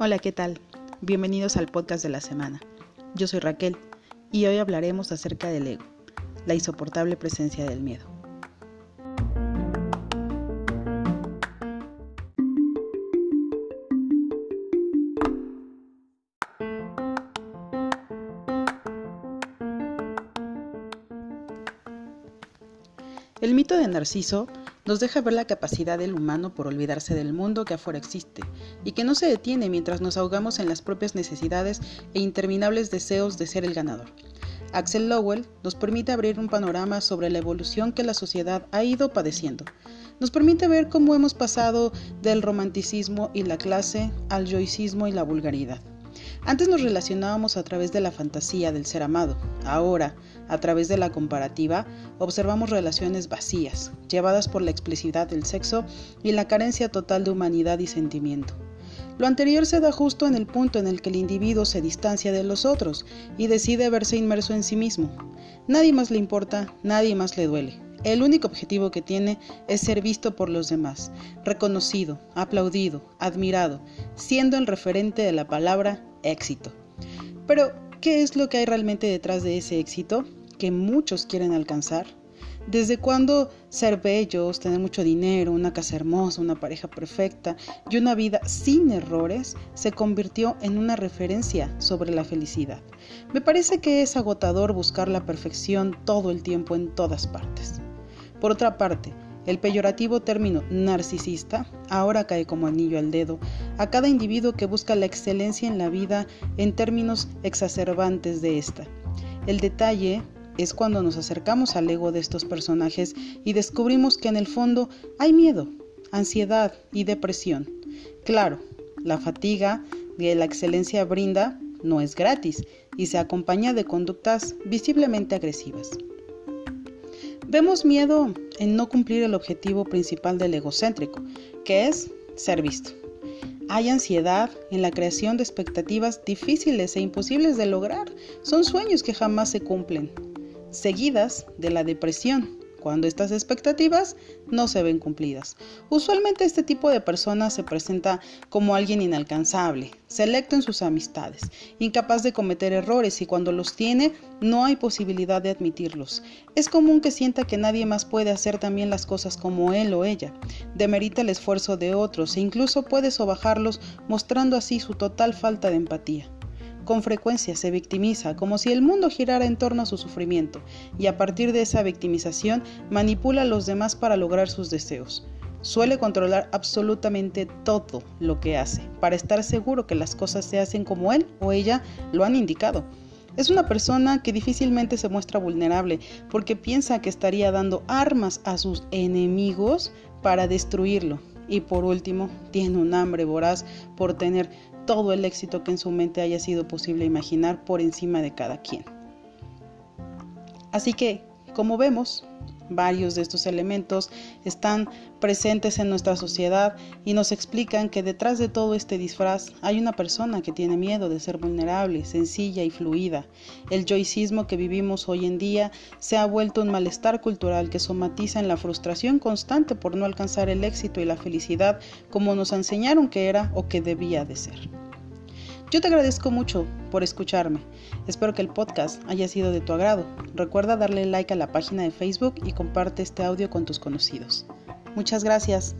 Hola, ¿qué tal? Bienvenidos al podcast de la semana. Yo soy Raquel y hoy hablaremos acerca del ego, la insoportable presencia del miedo. El mito de Narciso nos deja ver la capacidad del humano por olvidarse del mundo que afuera existe y que no se detiene mientras nos ahogamos en las propias necesidades e interminables deseos de ser el ganador. Axel Lowell nos permite abrir un panorama sobre la evolución que la sociedad ha ido padeciendo. Nos permite ver cómo hemos pasado del romanticismo y la clase al yoicismo y la vulgaridad. Antes nos relacionábamos a través de la fantasía del ser amado. Ahora, a través de la comparativa, observamos relaciones vacías, llevadas por la explicidad del sexo y la carencia total de humanidad y sentimiento. Lo anterior se da justo en el punto en el que el individuo se distancia de los otros y decide verse inmerso en sí mismo. Nadie más le importa, nadie más le duele. El único objetivo que tiene es ser visto por los demás, reconocido, aplaudido, admirado, siendo el referente de la palabra éxito. Pero, ¿qué es lo que hay realmente detrás de ese éxito que muchos quieren alcanzar? ¿Desde cuándo ser bellos, tener mucho dinero, una casa hermosa, una pareja perfecta y una vida sin errores se convirtió en una referencia sobre la felicidad? Me parece que es agotador buscar la perfección todo el tiempo en todas partes. Por otra parte, el peyorativo término narcisista ahora cae como anillo al dedo a cada individuo que busca la excelencia en la vida en términos exacerbantes de esta. El detalle es cuando nos acercamos al ego de estos personajes y descubrimos que en el fondo hay miedo, ansiedad y depresión. Claro, la fatiga que la excelencia brinda no es gratis y se acompaña de conductas visiblemente agresivas. Vemos miedo en no cumplir el objetivo principal del egocéntrico, que es ser visto. Hay ansiedad en la creación de expectativas difíciles e imposibles de lograr. Son sueños que jamás se cumplen, seguidas de la depresión, cuando estas expectativas no se ven cumplidas. Usualmente este tipo de persona se presenta como alguien inalcanzable, selecto en sus amistades, incapaz de cometer errores y cuando los tiene no hay posibilidad de admitirlos. Es común que sienta que nadie más puede hacer también las cosas como él o ella, demerita el esfuerzo de otros e incluso puede sobajarlos mostrando así su total falta de empatía. Con frecuencia se victimiza como si el mundo girara en torno a su sufrimiento y a partir de esa victimización manipula a los demás para lograr sus deseos. Suele controlar absolutamente todo lo que hace para estar seguro que las cosas se hacen como él o ella lo han indicado. Es una persona que difícilmente se muestra vulnerable porque piensa que estaría dando armas a sus enemigos para destruirlo. Y por último, tiene un hambre voraz por tener todo el éxito que en su mente haya sido posible imaginar por encima de cada quien. Así que, como vemos, varios de estos elementos están presentes en nuestra sociedad y nos explican que detrás de todo este disfraz hay una persona que tiene miedo de ser vulnerable, sencilla y fluida. El joicismo que vivimos hoy en día se ha vuelto un malestar cultural que somatiza en la frustración constante por no alcanzar el éxito y la felicidad como nos enseñaron que era o que debía de ser. Yo te agradezco mucho por escucharme. Espero que el podcast haya sido de tu agrado. Recuerda darle like a la página de Facebook y comparte este audio con tus conocidos. Muchas gracias.